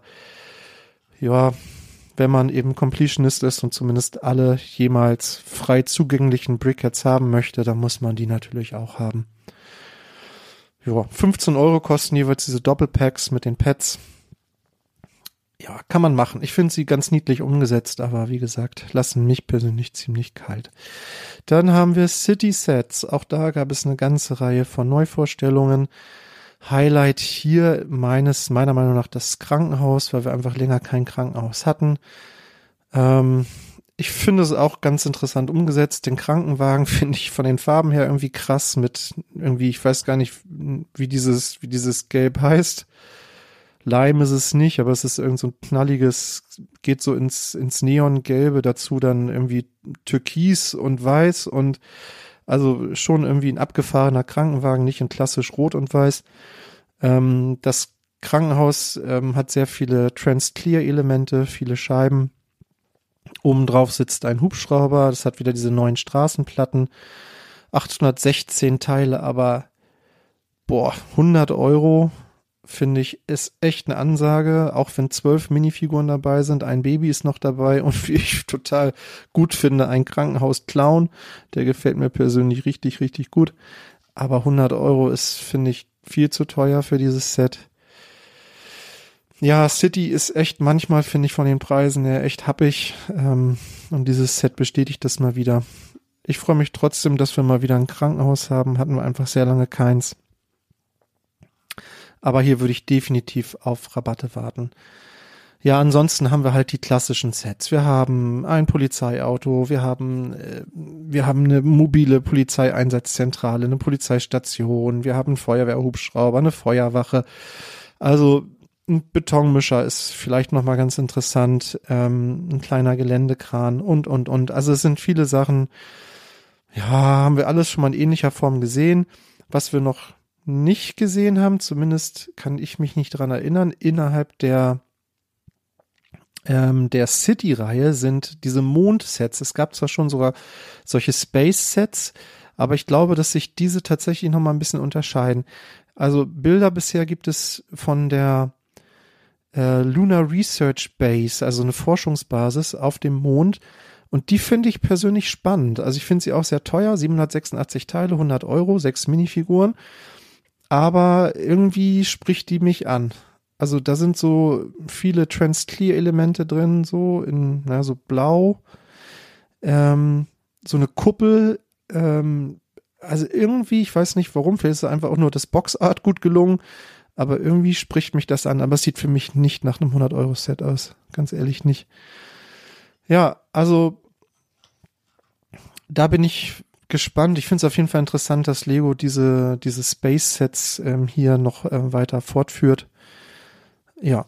ja, wenn man eben Completionist ist und zumindest alle jemals frei zugänglichen Brickheads haben möchte, dann muss man die natürlich auch haben. Ja, 15 Euro kosten jeweils diese Doppelpacks mit den Pads ja, kann man machen. Ich finde sie ganz niedlich umgesetzt, aber wie gesagt, lassen mich persönlich ziemlich kalt. Dann haben wir City Sets. Auch da gab es eine ganze Reihe von Neuvorstellungen. Highlight hier meines, meiner Meinung nach das Krankenhaus, weil wir einfach länger kein Krankenhaus hatten. Ähm, ich finde es auch ganz interessant umgesetzt. Den Krankenwagen finde ich von den Farben her irgendwie krass mit irgendwie, ich weiß gar nicht, wie dieses, wie dieses Gelb heißt. Leim ist es nicht, aber es ist irgend so ein knalliges, geht so ins, ins Neongelbe, dazu dann irgendwie Türkis und Weiß und also schon irgendwie ein abgefahrener Krankenwagen, nicht in klassisch Rot und Weiß. Ähm, das Krankenhaus ähm, hat sehr viele Trans-Clear-Elemente, viele Scheiben. Obendrauf sitzt ein Hubschrauber, das hat wieder diese neuen Straßenplatten. 816 Teile, aber boah, 100 Euro finde ich, ist echt eine Ansage, auch wenn zwölf Minifiguren dabei sind, ein Baby ist noch dabei und wie ich total gut finde, ein Krankenhaus-Clown, der gefällt mir persönlich richtig, richtig gut. Aber 100 Euro ist, finde ich, viel zu teuer für dieses Set. Ja, City ist echt manchmal, finde ich, von den Preisen her echt happig. Ähm, und dieses Set bestätigt das mal wieder. Ich freue mich trotzdem, dass wir mal wieder ein Krankenhaus haben. Hatten wir einfach sehr lange keins. Aber hier würde ich definitiv auf Rabatte warten. Ja, ansonsten haben wir halt die klassischen Sets. Wir haben ein Polizeiauto, wir haben, äh, wir haben eine mobile Polizeieinsatzzentrale, eine Polizeistation, wir haben einen Feuerwehrhubschrauber, eine Feuerwache. Also ein Betonmischer ist vielleicht nochmal ganz interessant, ähm, ein kleiner Geländekran und, und, und. Also es sind viele Sachen, ja, haben wir alles schon mal in ähnlicher Form gesehen. Was wir noch nicht gesehen haben, zumindest kann ich mich nicht dran erinnern, innerhalb der ähm, der City-Reihe sind diese Mond-Sets. Es gab zwar schon sogar solche Space-Sets, aber ich glaube, dass sich diese tatsächlich noch mal ein bisschen unterscheiden. Also Bilder bisher gibt es von der äh, Lunar Research Base, also eine Forschungsbasis auf dem Mond. Und die finde ich persönlich spannend. Also ich finde sie auch sehr teuer, 786 Teile, 100 Euro, sechs Minifiguren. Aber irgendwie spricht die mich an. Also da sind so viele Trans-Clear-Elemente drin, so in, na, so blau. Ähm, so eine Kuppel, ähm, also irgendwie, ich weiß nicht warum, vielleicht ist einfach auch nur das Boxart gut gelungen, aber irgendwie spricht mich das an. Aber es sieht für mich nicht nach einem 100-Euro-Set aus. Ganz ehrlich nicht. Ja, also da bin ich gespannt. Ich finde es auf jeden Fall interessant, dass Lego diese, diese Space-Sets ähm, hier noch äh, weiter fortführt. Ja.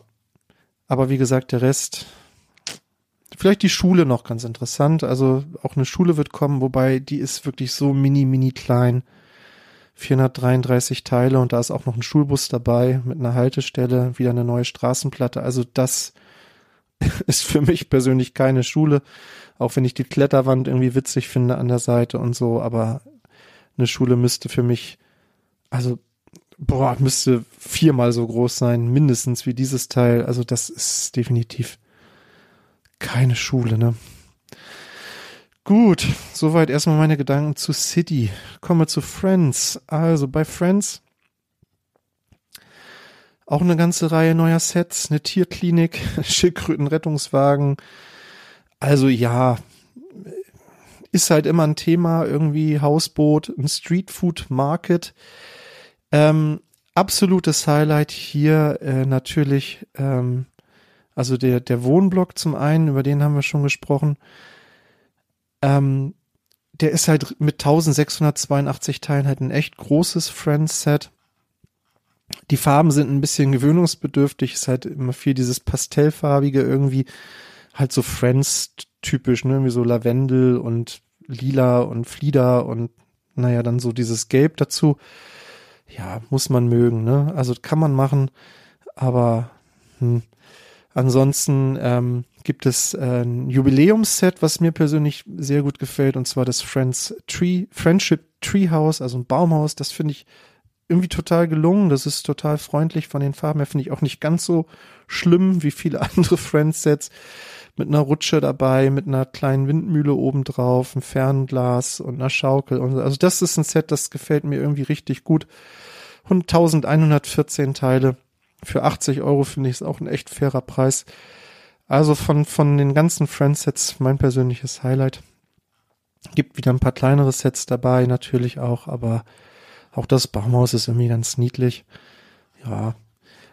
Aber wie gesagt, der Rest. Vielleicht die Schule noch ganz interessant. Also auch eine Schule wird kommen, wobei die ist wirklich so mini, mini klein. 433 Teile und da ist auch noch ein Schulbus dabei mit einer Haltestelle, wieder eine neue Straßenplatte. Also das ist für mich persönlich keine Schule, auch wenn ich die Kletterwand irgendwie witzig finde an der Seite und so, aber eine Schule müsste für mich, also boah, müsste viermal so groß sein, mindestens wie dieses Teil. Also das ist definitiv keine Schule, ne? Gut, soweit erstmal meine Gedanken zu City. Kommen wir zu Friends. Also bei Friends auch eine ganze Reihe neuer Sets, eine Tierklinik, Schildkrötenrettungswagen. Also ja, ist halt immer ein Thema, irgendwie Hausboot, ein Streetfood Market. Ähm, absolutes Highlight hier äh, natürlich, ähm, also der, der Wohnblock zum einen, über den haben wir schon gesprochen. Ähm, der ist halt mit 1682 Teilen halt ein echt großes Friends-Set. Die Farben sind ein bisschen gewöhnungsbedürftig, ist halt immer viel dieses Pastellfarbige irgendwie, halt so Friends-typisch, ne, wie so Lavendel und Lila und Flieder und naja, dann so dieses Gelb dazu. Ja, muss man mögen, ne? Also kann man machen, aber hm. ansonsten ähm, gibt es äh, ein Jubiläumsset, was mir persönlich sehr gut gefällt, und zwar das Friends Tree, Friendship Treehouse, also ein Baumhaus. Das finde ich irgendwie total gelungen. Das ist total freundlich von den Farben her, finde ich auch nicht ganz so schlimm wie viele andere Friends-Sets. Mit einer Rutsche dabei, mit einer kleinen Windmühle obendrauf, ein Fernglas und einer Schaukel. Und, also das ist ein Set, das gefällt mir irgendwie richtig gut. 1114 Teile. Für 80 Euro finde ich es auch ein echt fairer Preis. Also von, von den ganzen Friends-Sets mein persönliches Highlight. Gibt wieder ein paar kleinere Sets dabei, natürlich auch, aber auch das Baumhaus ist irgendwie ganz niedlich. Ja.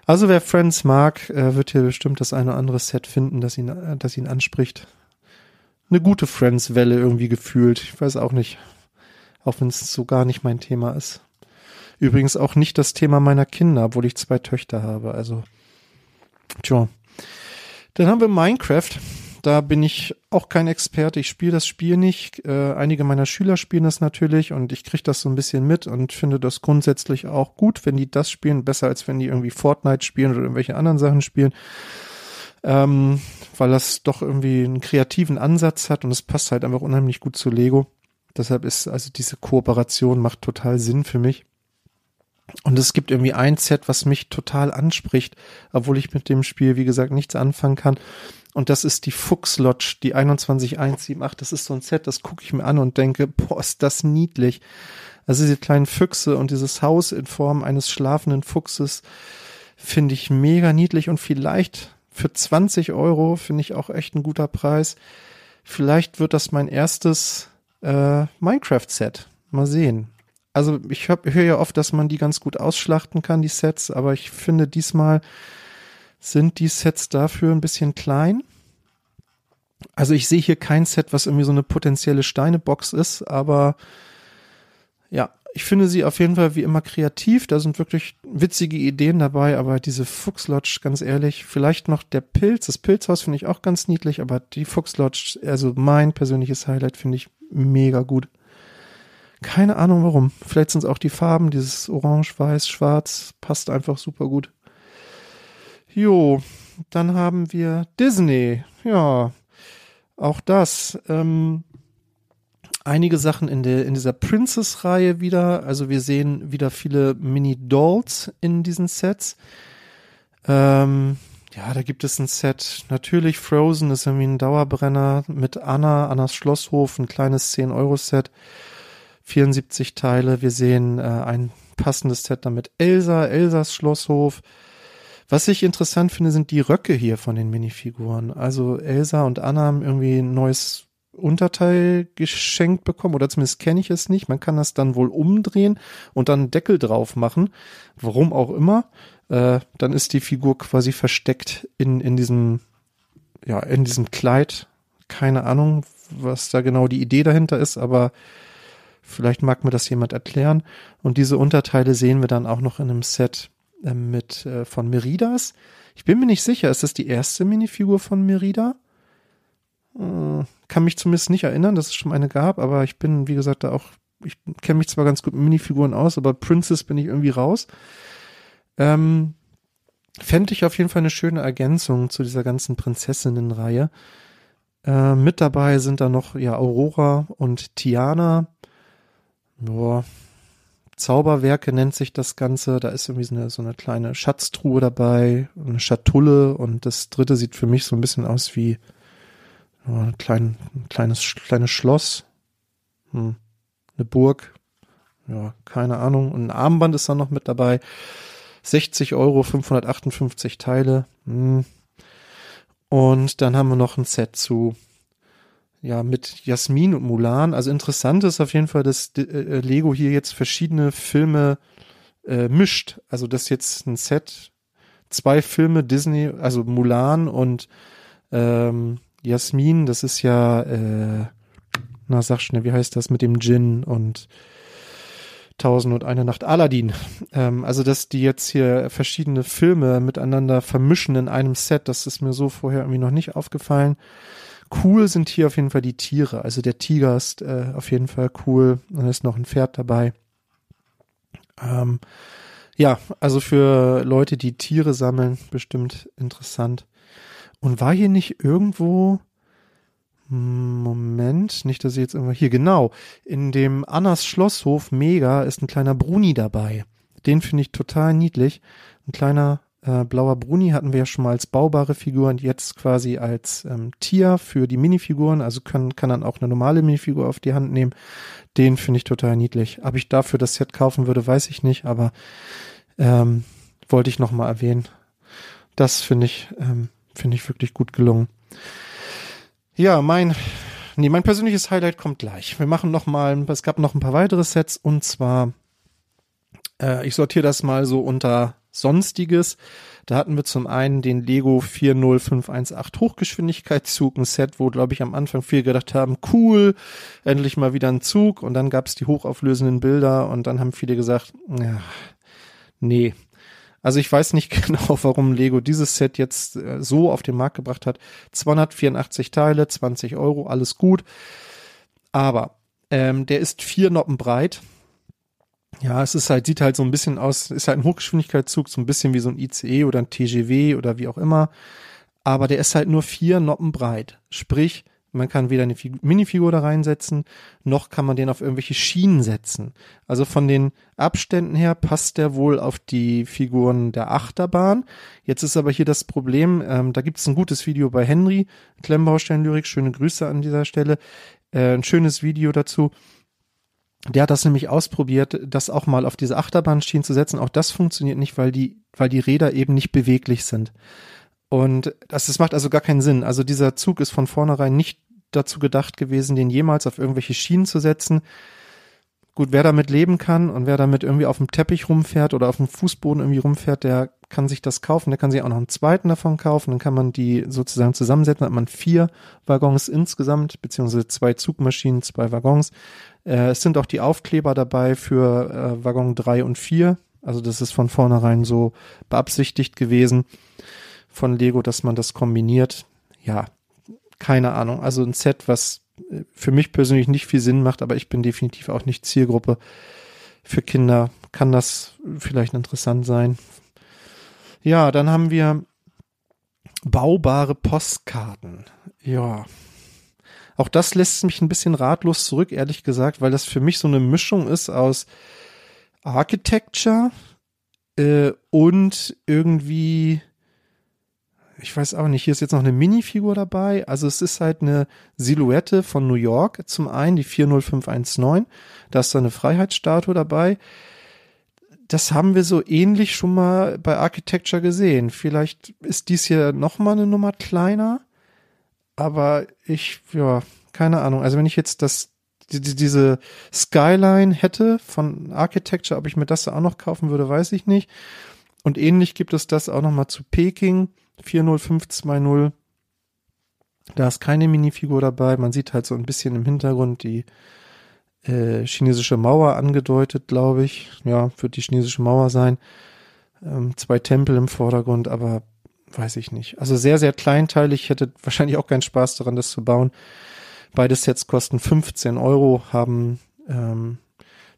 Also wer Friends mag, äh, wird hier bestimmt das eine oder andere Set finden, das ihn, äh, das ihn anspricht. Eine gute Friends-Welle irgendwie gefühlt. Ich weiß auch nicht. Auch wenn es so gar nicht mein Thema ist. Übrigens auch nicht das Thema meiner Kinder, obwohl ich zwei Töchter habe. Also, tja. Dann haben wir Minecraft. Da bin ich auch kein Experte. Ich spiele das Spiel nicht. Äh, einige meiner Schüler spielen das natürlich und ich kriege das so ein bisschen mit und finde das grundsätzlich auch gut, wenn die das spielen, besser als wenn die irgendwie Fortnite spielen oder irgendwelche anderen Sachen spielen. Ähm, weil das doch irgendwie einen kreativen Ansatz hat und es passt halt einfach unheimlich gut zu Lego. Deshalb ist also diese Kooperation macht total Sinn für mich. Und es gibt irgendwie ein Set, was mich total anspricht, obwohl ich mit dem Spiel, wie gesagt, nichts anfangen kann. Und das ist die Fuchs Lodge, die 21178. Das ist so ein Set, das gucke ich mir an und denke, boah, ist das niedlich. Also diese kleinen Füchse und dieses Haus in Form eines schlafenden Fuchses finde ich mega niedlich und vielleicht für 20 Euro finde ich auch echt ein guter Preis. Vielleicht wird das mein erstes äh, Minecraft-Set. Mal sehen. Also ich höre ja oft, dass man die ganz gut ausschlachten kann, die Sets, aber ich finde diesmal sind die Sets dafür ein bisschen klein. Also ich sehe hier kein Set, was irgendwie so eine potenzielle Steinebox ist, aber ja, ich finde sie auf jeden Fall wie immer kreativ. Da sind wirklich witzige Ideen dabei, aber diese Fuchslodge, ganz ehrlich, vielleicht noch der Pilz. Das Pilzhaus finde ich auch ganz niedlich, aber die Fuchslodge, also mein persönliches Highlight, finde ich mega gut. Keine Ahnung warum. Vielleicht sind es auch die Farben, dieses Orange, Weiß, Schwarz, passt einfach super gut. Jo, dann haben wir Disney. Ja, auch das. Ähm, einige Sachen in der in dieser Princess-Reihe wieder. Also wir sehen wieder viele Mini-Dolls in diesen Sets. Ähm, ja, da gibt es ein Set. Natürlich Frozen ist irgendwie ein Dauerbrenner mit Anna, Annas Schlosshof, ein kleines 10-Euro-Set. 74 Teile. Wir sehen äh, ein passendes Set damit Elsa, Elsas Schlosshof. Was ich interessant finde, sind die Röcke hier von den Minifiguren. Also Elsa und Anna haben irgendwie ein neues Unterteil geschenkt bekommen oder zumindest kenne ich es nicht. Man kann das dann wohl umdrehen und dann einen Deckel drauf machen. Warum auch immer. Äh, dann ist die Figur quasi versteckt in, in diesem, ja, in diesem Kleid. Keine Ahnung, was da genau die Idee dahinter ist, aber vielleicht mag mir das jemand erklären. Und diese Unterteile sehen wir dann auch noch in einem Set mit äh, von Meridas. Ich bin mir nicht sicher, ist das die erste Minifigur von Merida? Äh, kann mich zumindest nicht erinnern, dass es schon eine gab, aber ich bin, wie gesagt, da auch, ich kenne mich zwar ganz gut mit Minifiguren aus, aber Princess bin ich irgendwie raus. Ähm, Fände ich auf jeden Fall eine schöne Ergänzung zu dieser ganzen Prinzessinnenreihe. Äh, mit dabei sind da noch ja Aurora und Tiana. Boah, Zauberwerke nennt sich das Ganze. Da ist irgendwie so eine, so eine kleine Schatztruhe dabei, eine Schatulle und das dritte sieht für mich so ein bisschen aus wie ein, klein, ein kleines, kleines Schloss, hm, eine Burg, ja, keine Ahnung. Und ein Armband ist da noch mit dabei. 60 Euro, 558 Teile. Hm. Und dann haben wir noch ein Set zu, ja, mit Jasmin und Mulan. Also interessant ist auf jeden Fall, dass äh, Lego hier jetzt verschiedene Filme äh, mischt. Also das jetzt ein Set, zwei Filme Disney, also Mulan und ähm, Jasmin, das ist ja, äh, na sag schnell, wie heißt das mit dem Djinn und Tausend und eine Nacht Aladdin. Ähm, also, dass die jetzt hier verschiedene Filme miteinander vermischen in einem Set, das ist mir so vorher irgendwie noch nicht aufgefallen. Cool sind hier auf jeden Fall die Tiere. Also der Tiger ist äh, auf jeden Fall cool. Dann ist noch ein Pferd dabei. Ähm, ja, also für Leute, die Tiere sammeln, bestimmt interessant. Und war hier nicht irgendwo, Moment, nicht, dass ich jetzt irgendwo, hier genau, in dem Annas Schlosshof Mega ist ein kleiner Bruni dabei. Den finde ich total niedlich. Ein kleiner äh, blauer Bruni hatten wir ja schon mal als baubare Figur und jetzt quasi als ähm, Tier für die Minifiguren. Also kann, kann dann auch eine normale Minifigur auf die Hand nehmen. Den finde ich total niedlich. Ob ich dafür das Set kaufen würde, weiß ich nicht, aber ähm, wollte ich noch mal erwähnen. Das finde ich ähm, Finde ich wirklich gut gelungen. Ja, mein, nee, mein persönliches Highlight kommt gleich. Wir machen noch mal, es gab noch ein paar weitere Sets und zwar, äh, ich sortiere das mal so unter Sonstiges. Da hatten wir zum einen den Lego 40518 Hochgeschwindigkeitszug, ein Set, wo, glaube ich, am Anfang viel gedacht haben, cool, endlich mal wieder ein Zug. Und dann gab es die hochauflösenden Bilder und dann haben viele gesagt, ja, nee, also ich weiß nicht genau, warum Lego dieses Set jetzt äh, so auf den Markt gebracht hat. 284 Teile, 20 Euro, alles gut. Aber ähm, der ist vier Noppen breit. Ja, es ist halt, sieht halt so ein bisschen aus, ist halt ein Hochgeschwindigkeitszug, so ein bisschen wie so ein ICE oder ein TGW oder wie auch immer. Aber der ist halt nur vier Noppen breit. Sprich, man kann weder eine Minifigur da reinsetzen, noch kann man den auf irgendwelche Schienen setzen. Also von den Abständen her passt der wohl auf die Figuren der Achterbahn. Jetzt ist aber hier das Problem, ähm, da gibt es ein gutes Video bei Henry, Klemmbaustein-Lyrik, schöne Grüße an dieser Stelle, äh, ein schönes Video dazu. Der hat das nämlich ausprobiert, das auch mal auf diese Achterbahnschienen zu setzen. Auch das funktioniert nicht, weil die, weil die Räder eben nicht beweglich sind. Und das, das macht also gar keinen Sinn. Also dieser Zug ist von vornherein nicht dazu gedacht gewesen, den jemals auf irgendwelche Schienen zu setzen. Gut, wer damit leben kann und wer damit irgendwie auf dem Teppich rumfährt oder auf dem Fußboden irgendwie rumfährt, der kann sich das kaufen. Der kann sich auch noch einen zweiten davon kaufen. Dann kann man die sozusagen zusammensetzen. Dann hat man vier Waggons insgesamt, beziehungsweise zwei Zugmaschinen, zwei Waggons. Äh, es sind auch die Aufkleber dabei für äh, Waggon drei und vier. Also das ist von vornherein so beabsichtigt gewesen von Lego, dass man das kombiniert. Ja, keine Ahnung. Also ein Set, was äh, für mich persönlich nicht viel Sinn macht, aber ich bin definitiv auch nicht Zielgruppe. Für Kinder kann das vielleicht interessant sein. Ja, dann haben wir baubare Postkarten. Ja. Auch das lässt mich ein bisschen ratlos zurück, ehrlich gesagt, weil das für mich so eine Mischung ist aus Architecture äh, und irgendwie ich weiß auch nicht, hier ist jetzt noch eine Minifigur dabei. Also es ist halt eine Silhouette von New York. Zum einen die 40519. Da ist da eine Freiheitsstatue dabei. Das haben wir so ähnlich schon mal bei Architecture gesehen. Vielleicht ist dies hier noch mal eine Nummer kleiner. Aber ich, ja, keine Ahnung. Also wenn ich jetzt das, die, diese Skyline hätte von Architecture, ob ich mir das auch noch kaufen würde, weiß ich nicht. Und ähnlich gibt es das auch noch mal zu Peking 40520. Da ist keine Minifigur dabei. Man sieht halt so ein bisschen im Hintergrund die äh, chinesische Mauer angedeutet, glaube ich. Ja, wird die chinesische Mauer sein. Ähm, zwei Tempel im Vordergrund, aber weiß ich nicht. Also sehr, sehr kleinteilig. Ich hätte wahrscheinlich auch keinen Spaß daran, das zu bauen. Beide Sets kosten 15 Euro, haben ähm,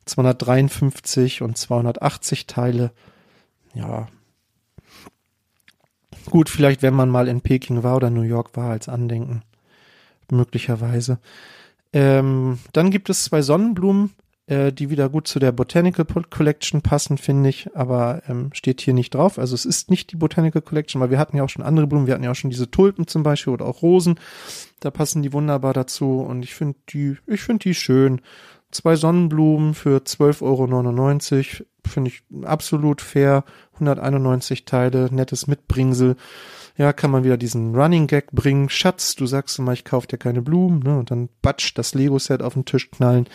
253 und 280 Teile. Ja, Gut, vielleicht wenn man mal in Peking war oder New York war als Andenken. Möglicherweise. Ähm, dann gibt es zwei Sonnenblumen, äh, die wieder gut zu der Botanical Collection passen, finde ich, aber ähm, steht hier nicht drauf. Also es ist nicht die Botanical Collection, weil wir hatten ja auch schon andere Blumen, wir hatten ja auch schon diese Tulpen zum Beispiel oder auch Rosen. Da passen die wunderbar dazu und ich finde die, ich finde die schön. Zwei Sonnenblumen für 12,99 Euro finde ich absolut fair. 191 Teile, nettes Mitbringsel. Ja, kann man wieder diesen Running Gag bringen. Schatz, du sagst immer, ich kauf dir keine Blumen, ne? Und dann batsch das Lego-Set auf den Tisch knallen.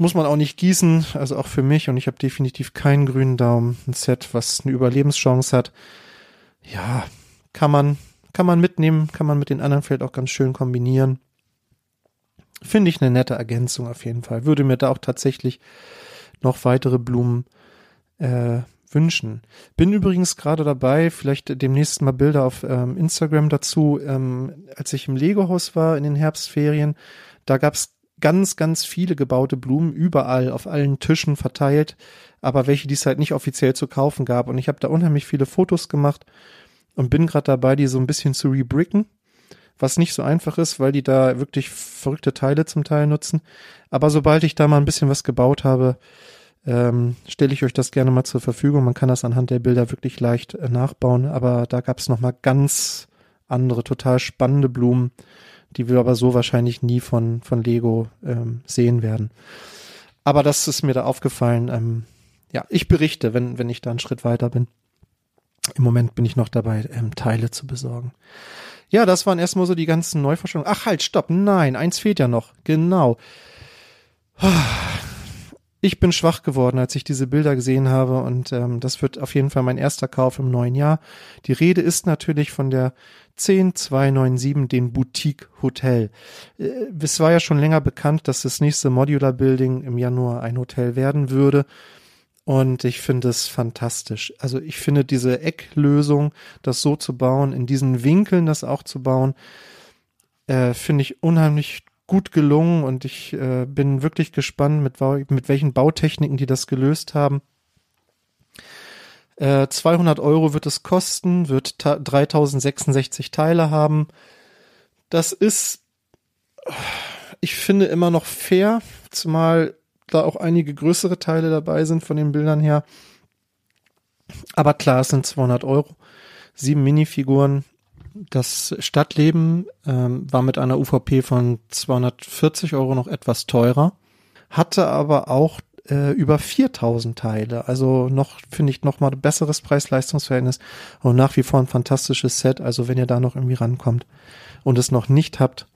Muss man auch nicht gießen, also auch für mich. Und ich habe definitiv keinen grünen Daumen. Ein Set, was eine Überlebenschance hat. Ja, kann man, kann man mitnehmen, kann man mit den anderen vielleicht auch ganz schön kombinieren. Finde ich eine nette Ergänzung auf jeden Fall. Würde mir da auch tatsächlich noch weitere Blumen äh, wünschen. Bin übrigens gerade dabei, vielleicht demnächst mal Bilder auf ähm, Instagram dazu. Ähm, als ich im Lego-Haus war in den Herbstferien, da gab's ganz, ganz viele gebaute Blumen überall auf allen Tischen verteilt, aber welche, die es halt nicht offiziell zu kaufen gab. Und ich habe da unheimlich viele Fotos gemacht und bin gerade dabei, die so ein bisschen zu rebricken was nicht so einfach ist, weil die da wirklich verrückte Teile zum Teil nutzen. Aber sobald ich da mal ein bisschen was gebaut habe, ähm, stelle ich euch das gerne mal zur Verfügung. Man kann das anhand der Bilder wirklich leicht äh, nachbauen, aber da gab es nochmal ganz andere, total spannende Blumen, die wir aber so wahrscheinlich nie von, von Lego ähm, sehen werden. Aber das ist mir da aufgefallen. Ähm, ja, ich berichte, wenn, wenn ich da einen Schritt weiter bin. Im Moment bin ich noch dabei, ähm, Teile zu besorgen. Ja, das waren erstmal so die ganzen Neuvorstellungen. Ach halt, stopp, nein, eins fehlt ja noch. Genau. Ich bin schwach geworden, als ich diese Bilder gesehen habe und ähm, das wird auf jeden Fall mein erster Kauf im neuen Jahr. Die Rede ist natürlich von der 10297, dem Boutique Hotel. Äh, es war ja schon länger bekannt, dass das nächste Modular Building im Januar ein Hotel werden würde. Und ich finde es fantastisch. Also ich finde diese Ecklösung, das so zu bauen, in diesen Winkeln das auch zu bauen, äh, finde ich unheimlich gut gelungen und ich äh, bin wirklich gespannt, mit, mit welchen Bautechniken die das gelöst haben. Äh, 200 Euro wird es kosten, wird 3066 Teile haben. Das ist, ich finde, immer noch fair, zumal da auch einige größere Teile dabei sind von den Bildern her. Aber klar, es sind 200 Euro. Sieben Minifiguren. Das Stadtleben ähm, war mit einer UVP von 240 Euro noch etwas teurer, hatte aber auch äh, über 4000 Teile. Also noch, finde ich, noch mal besseres Preis-Leistungs-Verhältnis und nach wie vor ein fantastisches Set. Also wenn ihr da noch irgendwie rankommt und es noch nicht habt,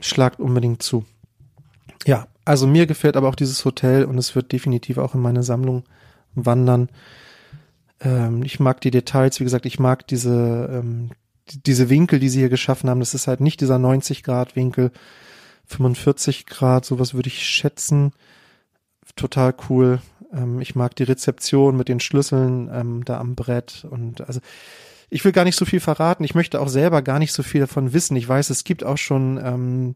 schlagt unbedingt zu. Ja, also mir gefällt aber auch dieses Hotel und es wird definitiv auch in meine Sammlung wandern. Ähm, ich mag die Details, wie gesagt, ich mag diese, ähm, die, diese Winkel, die sie hier geschaffen haben. Das ist halt nicht dieser 90 Grad Winkel, 45 Grad, sowas würde ich schätzen. Total cool. Ähm, ich mag die Rezeption mit den Schlüsseln ähm, da am Brett und also ich will gar nicht so viel verraten. Ich möchte auch selber gar nicht so viel davon wissen. Ich weiß, es gibt auch schon ähm,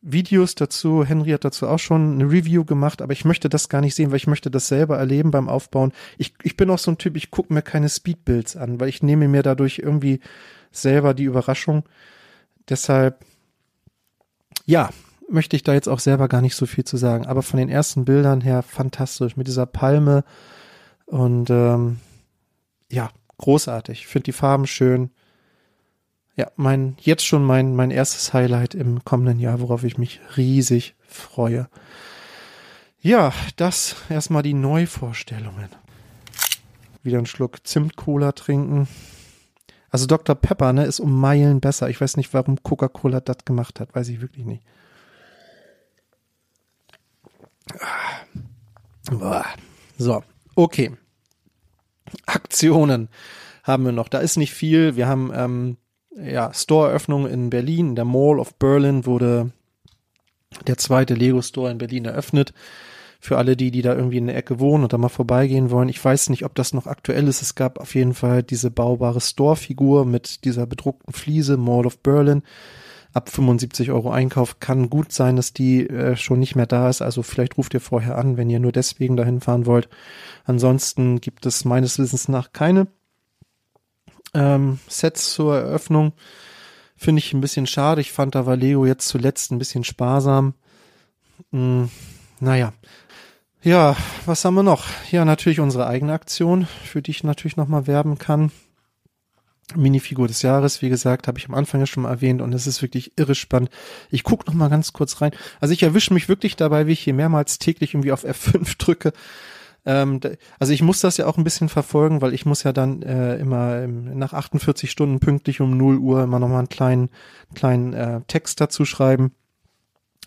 Videos dazu. Henry hat dazu auch schon eine Review gemacht, aber ich möchte das gar nicht sehen, weil ich möchte das selber erleben beim Aufbauen. Ich, ich bin auch so ein Typ, ich gucke mir keine Speedbuilds an, weil ich nehme mir dadurch irgendwie selber die Überraschung. Deshalb, ja, möchte ich da jetzt auch selber gar nicht so viel zu sagen. Aber von den ersten Bildern her fantastisch mit dieser Palme und ähm, ja, großartig. Finde die Farben schön. Ja, mein, jetzt schon mein, mein erstes Highlight im kommenden Jahr, worauf ich mich riesig freue. Ja, das erstmal die Neuvorstellungen. Wieder einen Schluck Zimt-Cola trinken. Also Dr. Pepper, ne, ist um Meilen besser. Ich weiß nicht, warum Coca-Cola das gemacht hat. Weiß ich wirklich nicht. So, okay. Aktionen haben wir noch. Da ist nicht viel. Wir haben ähm, ja Store-Eröffnung in Berlin. In der Mall of Berlin wurde der zweite Lego Store in Berlin eröffnet. Für alle die, die da irgendwie in der Ecke wohnen und da mal vorbeigehen wollen. Ich weiß nicht, ob das noch aktuell ist. Es gab auf jeden Fall diese baubare Store-Figur mit dieser bedruckten Fliese, Mall of Berlin. Ab 75 Euro Einkauf kann gut sein, dass die äh, schon nicht mehr da ist. Also vielleicht ruft ihr vorher an, wenn ihr nur deswegen dahin fahren wollt. Ansonsten gibt es meines Wissens nach keine ähm, Sets zur Eröffnung. Finde ich ein bisschen schade. Ich fand da war Leo jetzt zuletzt ein bisschen sparsam. Hm, naja, ja, was haben wir noch? Ja, natürlich unsere eigene Aktion, für die ich natürlich nochmal werben kann. Minifigur des Jahres, wie gesagt, habe ich am Anfang ja schon mal erwähnt und es ist wirklich irre spannend. Ich gucke noch mal ganz kurz rein. Also ich erwische mich wirklich dabei, wie ich hier mehrmals täglich irgendwie auf F5 drücke. Ähm, also ich muss das ja auch ein bisschen verfolgen, weil ich muss ja dann äh, immer ähm, nach 48 Stunden pünktlich um 0 Uhr immer noch mal einen kleinen, kleinen äh, Text dazu schreiben.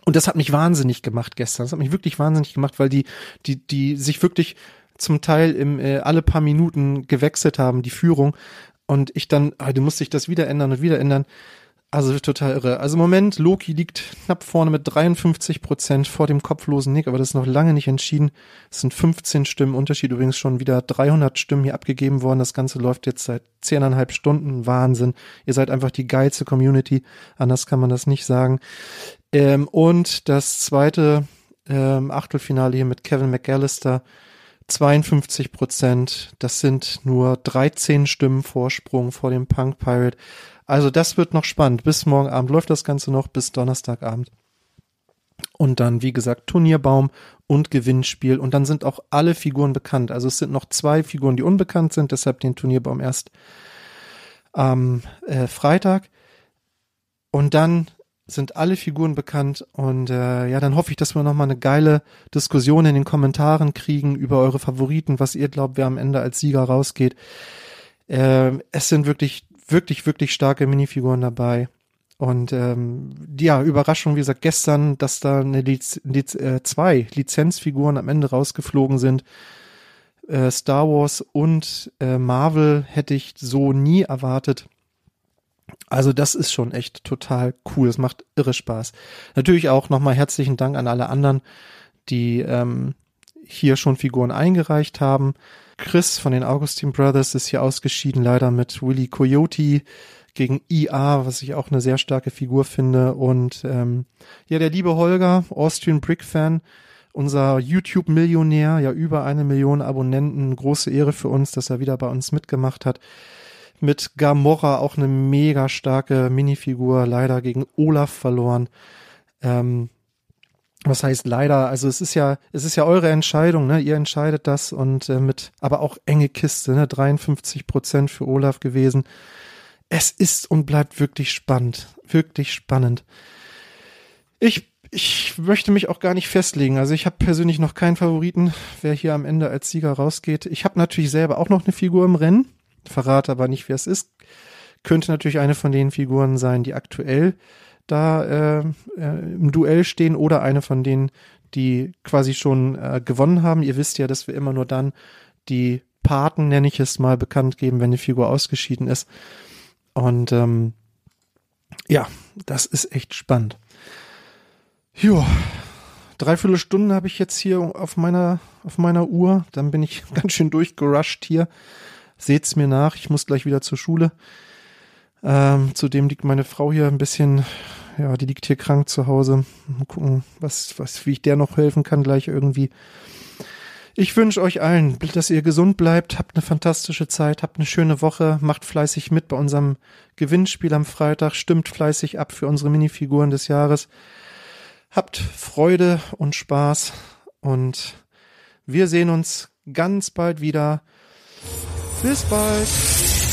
Und das hat mich wahnsinnig gemacht gestern. Das hat mich wirklich wahnsinnig gemacht, weil die, die, die sich wirklich zum Teil im äh, alle paar Minuten gewechselt haben, die Führung. Und ich dann, ah, du musst dich das wieder ändern und wieder ändern. Also total irre. Also im Moment, Loki liegt knapp vorne mit 53 Prozent vor dem kopflosen Nick, aber das ist noch lange nicht entschieden. Es sind 15 Stimmen Unterschied, übrigens schon wieder 300 Stimmen hier abgegeben worden. Das Ganze läuft jetzt seit zehneinhalb Stunden. Wahnsinn. Ihr seid einfach die geilste Community. Anders kann man das nicht sagen. Ähm, und das zweite ähm, Achtelfinale hier mit Kevin McAllister. 52 Prozent. Das sind nur 13 Stimmen Vorsprung vor dem Punk Pirate. Also das wird noch spannend. Bis morgen Abend läuft das Ganze noch, bis Donnerstagabend. Und dann, wie gesagt, Turnierbaum und Gewinnspiel. Und dann sind auch alle Figuren bekannt. Also es sind noch zwei Figuren, die unbekannt sind, deshalb den Turnierbaum erst am äh, Freitag. Und dann sind alle Figuren bekannt und äh, ja, dann hoffe ich, dass wir nochmal eine geile Diskussion in den Kommentaren kriegen über eure Favoriten, was ihr glaubt, wer am Ende als Sieger rausgeht. Äh, es sind wirklich wirklich, wirklich starke Minifiguren dabei. Und ähm, ja, Überraschung, wie gesagt, gestern, dass da eine Liz Liz äh, zwei Lizenzfiguren am Ende rausgeflogen sind. Äh, Star Wars und äh, Marvel hätte ich so nie erwartet. Also das ist schon echt total cool. Es macht irre Spaß. Natürlich auch nochmal herzlichen Dank an alle anderen, die ähm, hier schon Figuren eingereicht haben. Chris von den Augustine Brothers ist hier ausgeschieden, leider mit Willy Coyote gegen IA, was ich auch eine sehr starke Figur finde. Und ähm, ja, der liebe Holger, Austrian Brick Fan, unser YouTube-Millionär, ja über eine Million Abonnenten, große Ehre für uns, dass er wieder bei uns mitgemacht hat. Mit Gamora auch eine mega starke Minifigur, leider gegen Olaf verloren. Ähm, was heißt leider, also es ist ja, es ist ja eure Entscheidung, ne? Ihr entscheidet das und äh, mit, aber auch enge Kiste, ne? 53 Prozent für Olaf gewesen. Es ist und bleibt wirklich spannend, wirklich spannend. Ich, ich möchte mich auch gar nicht festlegen. Also ich habe persönlich noch keinen Favoriten, wer hier am Ende als Sieger rausgeht. Ich habe natürlich selber auch noch eine Figur im Rennen, verrate aber nicht, wer es ist. Könnte natürlich eine von den Figuren sein, die aktuell da äh, äh, im Duell stehen oder eine von denen, die quasi schon äh, gewonnen haben. Ihr wisst ja, dass wir immer nur dann die Paten, nenne ich es mal, bekannt geben, wenn eine Figur ausgeschieden ist. Und ähm, ja, das ist echt spannend. Jo, dreiviertel Stunden habe ich jetzt hier auf meiner, auf meiner Uhr. Dann bin ich ganz schön durchgerusht hier. Seht's mir nach, ich muss gleich wieder zur Schule. Ähm, zudem liegt meine Frau hier ein bisschen, ja, die liegt hier krank zu Hause. Mal gucken, was, was, wie ich der noch helfen kann gleich irgendwie. Ich wünsche euch allen, dass ihr gesund bleibt, habt eine fantastische Zeit, habt eine schöne Woche, macht fleißig mit bei unserem Gewinnspiel am Freitag, stimmt fleißig ab für unsere Minifiguren des Jahres. Habt Freude und Spaß und wir sehen uns ganz bald wieder. Bis bald.